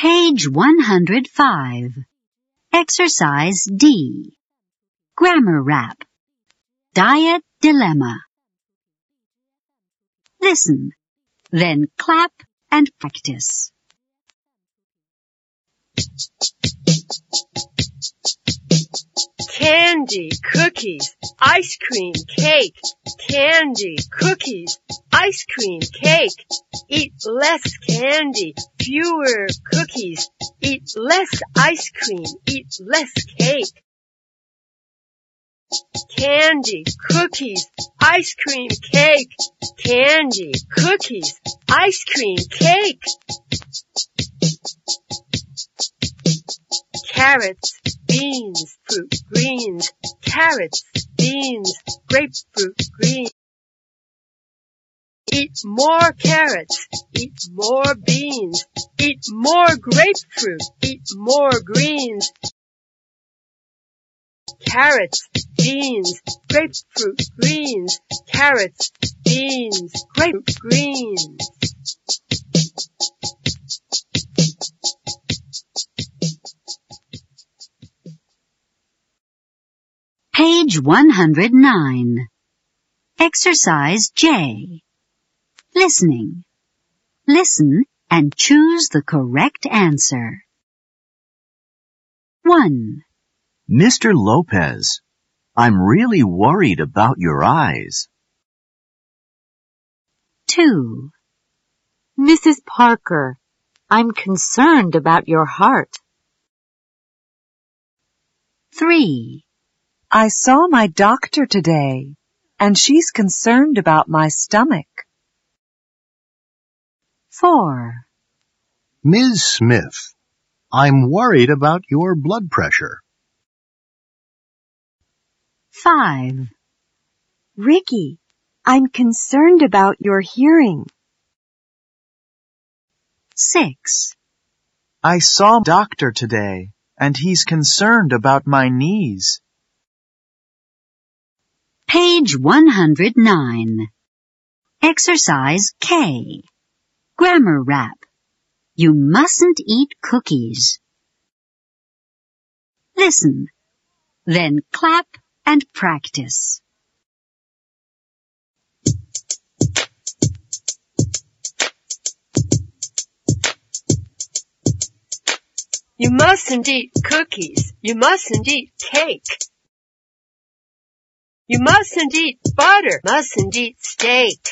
Page 105. Exercise D. Grammar Rap. Diet Dilemma. Listen, then clap and practice. Candy, cookies, ice cream, cake, candy, cookies, ice cream, cake. Eat less candy, fewer cookies, eat less ice cream, eat less cake. Candy, cookies, ice cream, cake, candy, cookies, ice cream, cake. Carrots, beans, fruit, greens, carrots, beans, grapefruit, greens. Eat more carrots, eat more beans, eat more grapefruit, eat more greens. Carrots, beans, grapefruit, greens, carrots, beans, grapefruit, greens. Page 109. Exercise J. Listening. Listen and choose the correct answer. 1, Mr. Lopez, I'm really worried about your eyes. 2, Mrs. Parker, I'm concerned about your heart. 3, I saw my doctor today, and she's concerned about my stomach. 4, Ms. Smith, I'm worried about your blood pressure. 5, Ricky, I'm concerned about your hearing. 6, I saw doctor today, and he's concerned about my knees. Page 109. Exercise K. Grammar Rap. You mustn't eat cookies. Listen, then clap and practice. You mustn't eat cookies. You mustn't eat cake. You mustn't eat butter. Mustn't eat steak.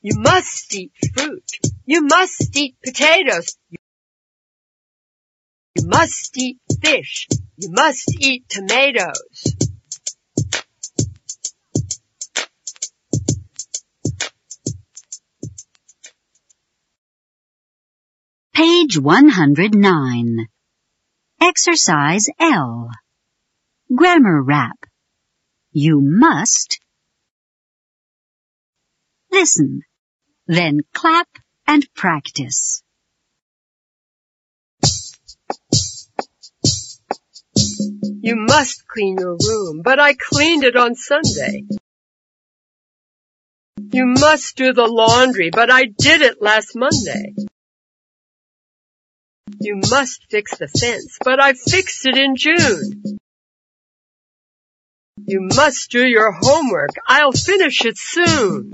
You must eat fruit. You must eat potatoes. You must eat fish. You must eat tomatoes. Page 109. Exercise L. Grammar Rap. You must listen, then clap and practice. You must clean your room, but I cleaned it on Sunday. You must do the laundry, but I did it last Monday. You must fix the fence, but I fixed it in June. You must do your homework. I'll finish it soon.